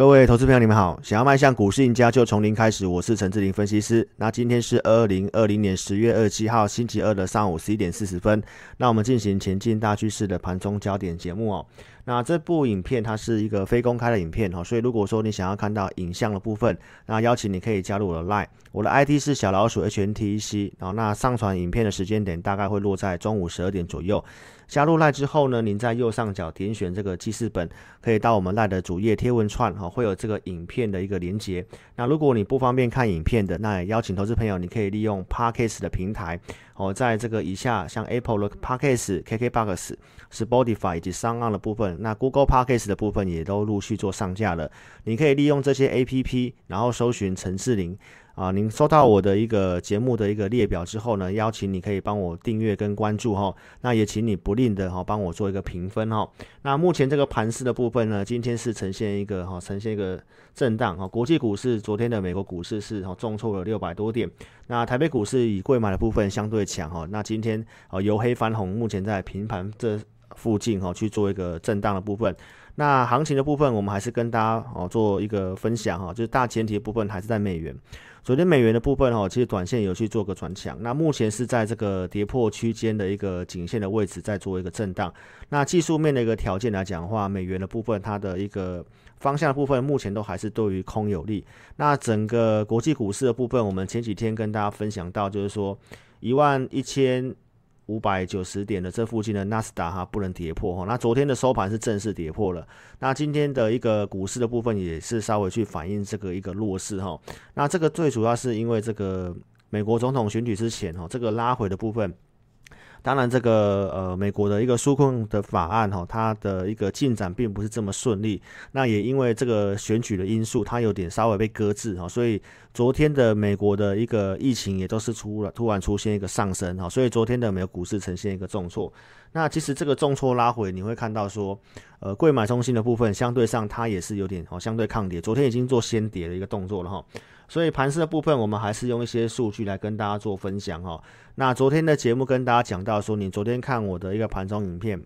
各位投资朋友，你们好！想要迈向股市赢家，就从零开始。我是陈志林分析师。那今天是二零二零年十月二十七号星期二的上午十一点四十分。那我们进行前进大趋势的盘中焦点节目哦。那这部影片它是一个非公开的影片哦，所以如果说你想要看到影像的部分，那邀请你可以加入我的 Line，我的 ID 是小老鼠 HNTC，然后那上传影片的时间点大概会落在中午十二点左右。加入 LINE 之后呢，您在右上角点选这个记事本，可以到我们 LINE 的主页贴文串哈，会有这个影片的一个连接。那如果你不方便看影片的，那也邀请投资朋友，你可以利用 Parkes 的平台哦，在这个以下像 Apple 的 Parkes、KKBox、Spotify 以及 s o n 的部分，那 Google Podcast 的部分也都陆续做上架了。你可以利用这些 APP，然后搜寻陈志玲。啊，您收到我的一个节目的一个列表之后呢，邀请你可以帮我订阅跟关注哈。那也请你不吝的哈帮我做一个评分哈。那目前这个盘势的部分呢，今天是呈现一个哈呈现一个震荡哈。国际股市昨天的美国股市是哈重挫了六百多点。那台北股市以贵买的部分相对强哈。那今天啊由黑翻红，目前在平盘这附近哈去做一个震荡的部分。那行情的部分，我们还是跟大家哦做一个分享哈，就是大前提的部分还是在美元。昨天美元的部分哈，其实短线有去做个转强，那目前是在这个跌破区间的一个颈线的位置，在做一个震荡。那技术面的一个条件来讲的话，美元的部分它的一个方向的部分，目前都还是对于空有利。那整个国际股市的部分，我们前几天跟大家分享到，就是说一万一千。五百九十点的这附近的纳斯达哈不能跌破哈，那昨天的收盘是正式跌破了，那今天的一个股市的部分也是稍微去反映这个一个弱势哈，那这个最主要是因为这个美国总统选举之前哈，这个拉回的部分。当然，这个呃，美国的一个纾困的法案哈，它的一个进展并不是这么顺利。那也因为这个选举的因素，它有点稍微被搁置哈，所以昨天的美国的一个疫情也都是出了突然出现一个上升哈，所以昨天的美国股市呈现一个重挫。那其实这个重挫拉回，你会看到说，呃，贵买中心的部分相对上它也是有点哦，相对抗跌，昨天已经做先跌的一个动作了哈。所以盘势的部分，我们还是用一些数据来跟大家做分享哈。那昨天的节目跟大家讲到说，你昨天看我的一个盘中影片，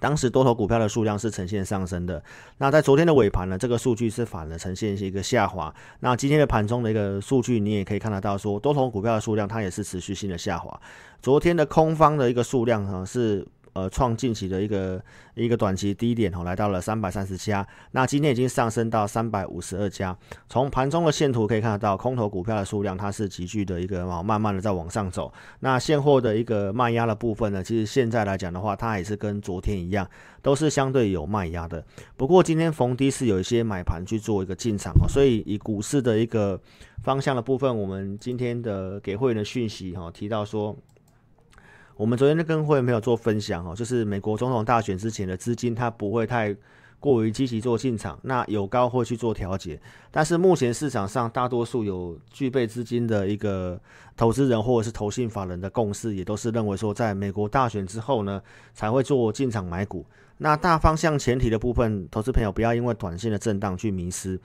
当时多头股票的数量是呈现上升的。那在昨天的尾盘呢，这个数据是反而呈现一个下滑。那今天的盘中的一个数据，你也可以看得到说，多头股票的数量它也是持续性的下滑。昨天的空方的一个数量呢是。呃，创近期的一个一个短期低点哦，来到了三百三十家。那今天已经上升到三百五十二家。从盘中的线图可以看得到，空头股票的数量它是急剧的一个哦，慢慢的在往上走。那现货的一个卖压的部分呢，其实现在来讲的话，它也是跟昨天一样，都是相对有卖压的。不过今天逢低是有一些买盘去做一个进场哦，所以以股市的一个方向的部分，我们今天的给会员的讯息哈，提到说。我们昨天的跟会没有做分享哦，就是美国总统大选之前的资金，它不会太过于积极做进场，那有高会去做调节。但是目前市场上大多数有具备资金的一个投资人或者是投信法人的共识，也都是认为说，在美国大选之后呢，才会做进场买股。那大方向前提的部分，投资朋友不要因为短线的震荡去迷失。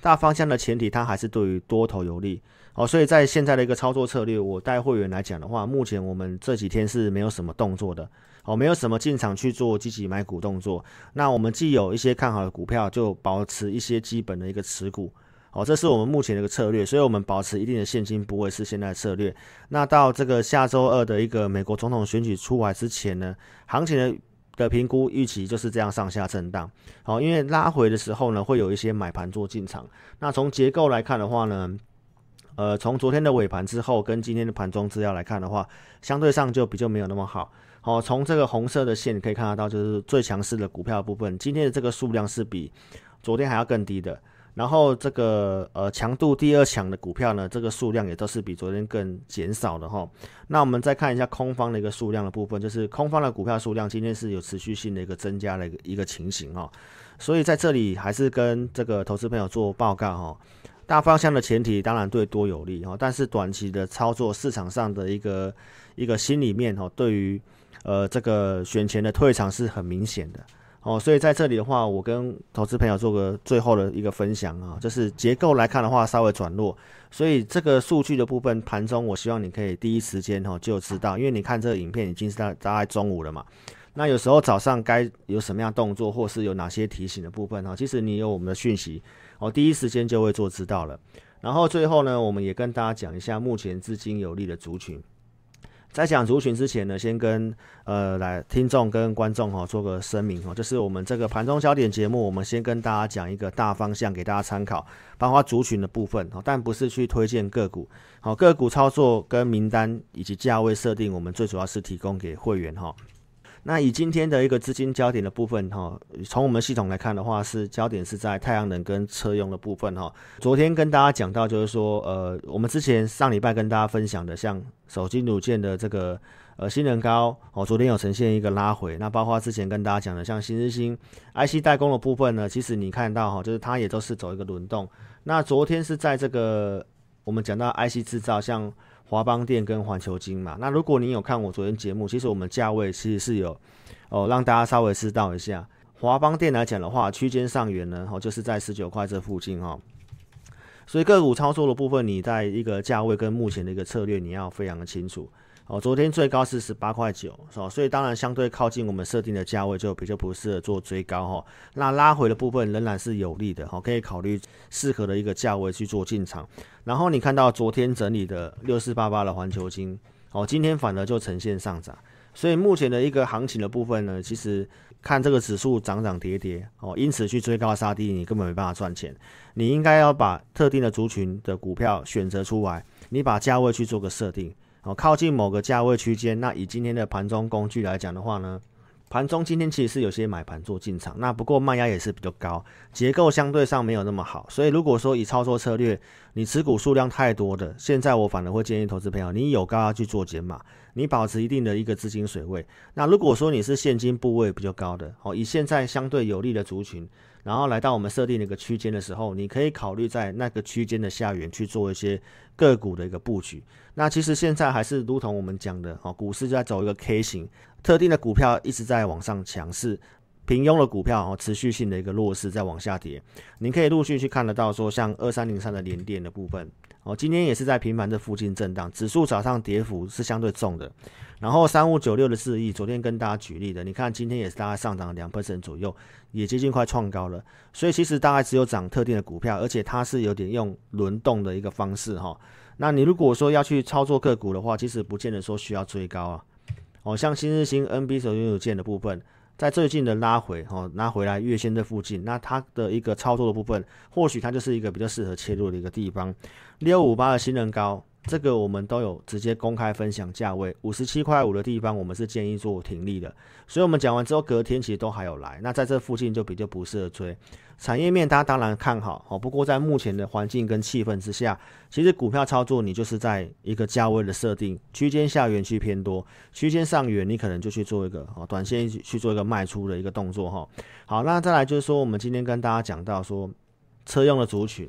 大方向的前提，它还是对于多头有利。哦，所以在现在的一个操作策略，我带会员来讲的话，目前我们这几天是没有什么动作的，哦，没有什么进场去做积极买股动作。那我们既有一些看好的股票，就保持一些基本的一个持股，哦，这是我们目前的一个策略。所以，我们保持一定的现金不会是现在策略。那到这个下周二的一个美国总统选举出来之前呢，行情的的评估预期就是这样上下震荡。好，因为拉回的时候呢，会有一些买盘做进场。那从结构来看的话呢？呃，从昨天的尾盘之后跟今天的盘中资料来看的话，相对上就比较没有那么好。好，从这个红色的线可以看得到，就是最强势的股票部分，今天的这个数量是比昨天还要更低的。然后这个呃强度第二强的股票呢，这个数量也都是比昨天更减少的哈。那我们再看一下空方的一个数量的部分，就是空方的股票数量今天是有持续性的一个增加的一个一个情形哈。所以在这里还是跟这个投资朋友做报告哈。大方向的前提当然对多有利哈，但是短期的操作市场上的一个一个心里面哈，对于呃这个选前的退场是很明显的哦，所以在这里的话，我跟投资朋友做个最后的一个分享啊，就是结构来看的话稍微转弱，所以这个数据的部分盘中我希望你可以第一时间哈就知道，因为你看这个影片已经是大大概中午了嘛。那有时候早上该有什么样动作，或是有哪些提醒的部分哈，其实你有我们的讯息，哦，第一时间就会做知道了。然后最后呢，我们也跟大家讲一下目前资金有利的族群。在讲族群之前呢，先跟呃来听众跟观众哈做个声明哦，就是我们这个盘中焦点节目，我们先跟大家讲一个大方向给大家参考，包括族群的部分哈，但不是去推荐个股。好，个股操作跟名单以及价位设定，我们最主要是提供给会员哈。那以今天的一个资金焦点的部分哈，从我们系统来看的话，是焦点是在太阳能跟车用的部分哈。昨天跟大家讲到，就是说，呃，我们之前上礼拜跟大家分享的，像手机组件的这个呃新能高哦，昨天有呈现一个拉回。那包括之前跟大家讲的，像新日新 IC 代工的部分呢，其实你看到哈，就是它也都是走一个轮动。那昨天是在这个我们讲到 IC 制造，像。华邦电跟环球金嘛，那如果你有看我昨天节目，其实我们价位其实是有哦，让大家稍微知道一下。华邦电来讲的话，区间上缘呢，哦就是在十九块这附近哈。所以个股操作的部分，你在一个价位跟目前的一个策略，你要非常的清楚。哦，昨天最高是十八块九，是吧？所以当然相对靠近我们设定的价位，就比较不适合做追高哈。那拉回的部分仍然是有利的哈，可以考虑适合的一个价位去做进场。然后你看到昨天整理的六四八八的环球金，哦，今天反而就呈现上涨。所以目前的一个行情的部分呢，其实看这个指数涨涨跌跌哦，因此去追高杀低，你根本没办法赚钱。你应该要把特定的族群的股票选择出来，你把价位去做个设定。哦，靠近某个价位区间，那以今天的盘中工具来讲的话呢，盘中今天其实是有些买盘做进场，那不过卖压也是比较高，结构相对上没有那么好，所以如果说以操作策略，你持股数量太多的，现在我反而会建议投资朋友，你有高要去做减码，你保持一定的一个资金水位。那如果说你是现金部位比较高的，哦，以现在相对有利的族群。然后来到我们设定的一个区间的时候，你可以考虑在那个区间的下缘去做一些个股的一个布局。那其实现在还是如同我们讲的，哦，股市就在走一个 K 型，特定的股票一直在往上强势，平庸的股票哦持续性的一个弱势在往下跌。你可以陆续去看得到，说像二三零三的连电的部分，哦，今天也是在平盘这附近震荡，指数早上跌幅是相对重的。然后三五九六的四亿，昨天跟大家举例的，你看今天也是大概上涨两 percent 左右，也接近快创高了。所以其实大概只有涨特定的股票，而且它是有点用轮动的一个方式哈。那你如果说要去操作个股的话，其实不见得说需要追高啊。哦，像新日新 NB 手拥有件的部分，在最近的拉回哦，拉回来月线这附近，那它的一个操作的部分，或许它就是一个比较适合切入的一个地方。六五八的新人高。这个我们都有直接公开分享价位，五十七块五的地方，我们是建议做停利的。所以，我们讲完之后，隔天其实都还有来。那在这附近就比较不适合追。产业面，大家当然看好哦。不过，在目前的环境跟气氛之下，其实股票操作你就是在一个价位的设定区间下缘区偏多，区间上缘你可能就去做一个哦短线去做一个卖出的一个动作哈。好，那再来就是说，我们今天跟大家讲到说，车用的族群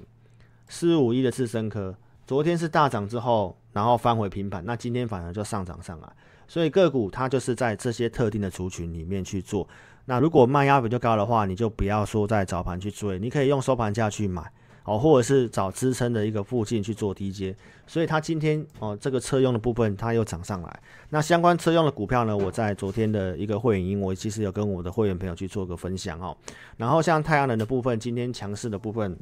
四五一的次深科。昨天是大涨之后，然后翻回平盘，那今天反而就上涨上来，所以个股它就是在这些特定的族群里面去做。那如果卖压比较高的话，你就不要说在早盘去追，你可以用收盘价去买哦，或者是找支撑的一个附近去做低阶。所以它今天哦，这个车用的部分它又涨上来。那相关车用的股票呢，我在昨天的一个会员营，我其实有跟我的会员朋友去做个分享哦。然后像太阳能的部分，今天强势的部分。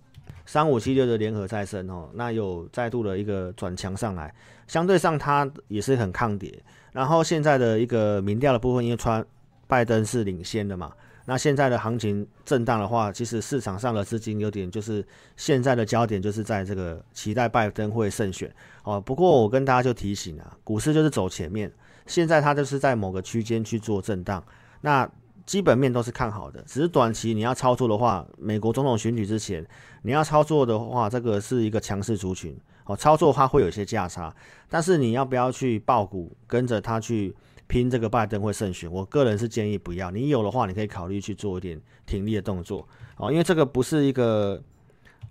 三五七六的联合再生哦，那有再度的一个转强上来，相对上它也是很抗跌。然后现在的一个民调的部分，因为川拜登是领先的嘛，那现在的行情震荡的话，其实市场上的资金有点就是现在的焦点就是在这个期待拜登会胜选哦。不过我跟大家就提醒啊，股市就是走前面，现在它就是在某个区间去做震荡，那。基本面都是看好的，只是短期你要操作的话，美国总统选举之前你要操作的话，这个是一个强势族群哦，操作它会有一些价差，但是你要不要去爆股跟着他去拼这个拜登会胜选？我个人是建议不要，你有的话你可以考虑去做一点停利的动作哦，因为这个不是一个。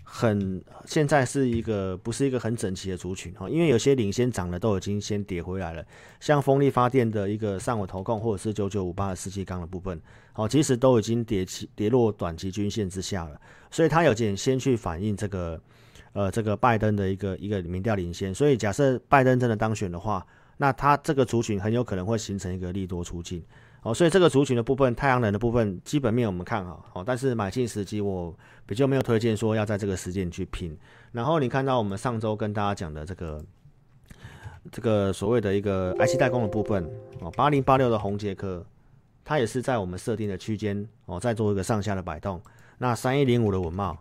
很，现在是一个不是一个很整齐的族群哈，因为有些领先涨的都已经先跌回来了，像风力发电的一个上尾投控或者是九九五八的四季钢的部分，好，其实都已经跌起跌落短期均线之下了，所以它有点先去反映这个，呃，这个拜登的一个一个民调领先，所以假设拜登真的当选的话，那他这个族群很有可能会形成一个利多出境。哦，所以这个族群的部分，太阳能的部分基本面我们看好，哦，但是买进时机我比较没有推荐说要在这个时间去拼。然后你看到我们上周跟大家讲的这个这个所谓的一个 IC 代工的部分，哦，八零八六的红杰科，它也是在我们设定的区间，哦，在做一个上下的摆动。那三一零五的文茂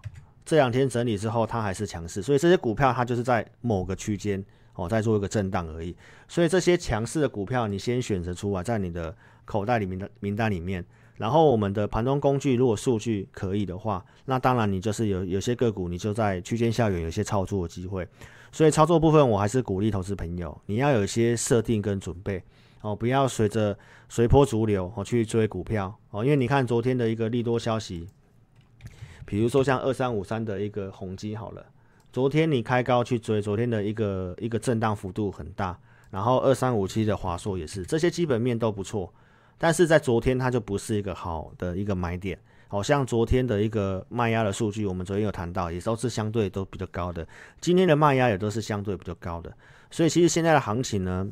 这两天整理之后，它还是强势，所以这些股票它就是在某个区间，哦，再做一个震荡而已。所以这些强势的股票，你先选择出来，在你的。口袋里面的名单里面，然后我们的盘中工具如果数据可以的话，那当然你就是有有些个股你就在区间下缘有些操作的机会。所以操作部分我还是鼓励投资朋友，你要有一些设定跟准备哦，不要随着随波逐流哦去追股票哦，因为你看昨天的一个利多消息，比如说像二三五三的一个宏基好了，昨天你开高去追，昨天的一个一个震荡幅度很大，然后二三五七的华硕也是，这些基本面都不错。但是在昨天它就不是一个好的一个买点，好像昨天的一个卖压的数据，我们昨天有谈到，也都是相对都比较高的。今天的卖压也都是相对比较高的，所以其实现在的行情呢，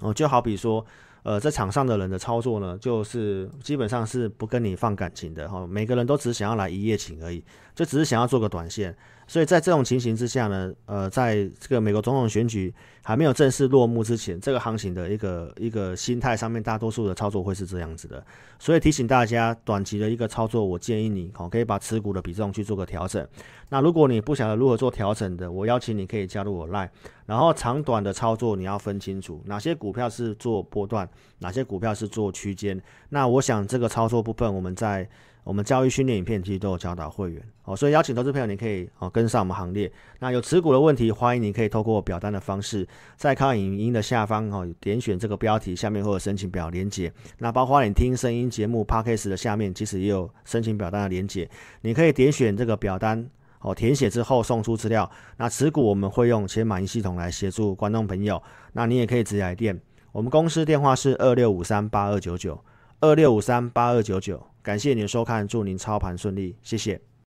哦，就好比说，呃，在场上的人的操作呢，就是基本上是不跟你放感情的哈，每个人都只想要来一夜情而已，就只是想要做个短线。所以在这种情形之下呢，呃，在这个美国总统选举还没有正式落幕之前，这个行情的一个一个心态上面，大多数的操作会是这样子的。所以提醒大家，短期的一个操作，我建议你哦，可以把持股的比重去做个调整。那如果你不晓得如何做调整的，我邀请你可以加入我 Line。然后长短的操作你要分清楚，哪些股票是做波段，哪些股票是做区间。那我想这个操作部分，我们在。我们教育训练影片其实都有教导会员哦，所以邀请投资朋友，你可以哦跟上我们行列。那有持股的问题，欢迎你可以透过表单的方式，在看影音的下方哦，点选这个标题下面会有申请表连接。那包括你听声音节目 podcast 的下面，其实也有申请表单的连接，你可以点选这个表单哦，填写之后送出资料。那持股我们会用钱满意系统来协助观众朋友。那你也可以直接来电，我们公司电话是二六五三八二九九二六五三八二九九。感谢您收看，祝您操盘顺利，谢谢。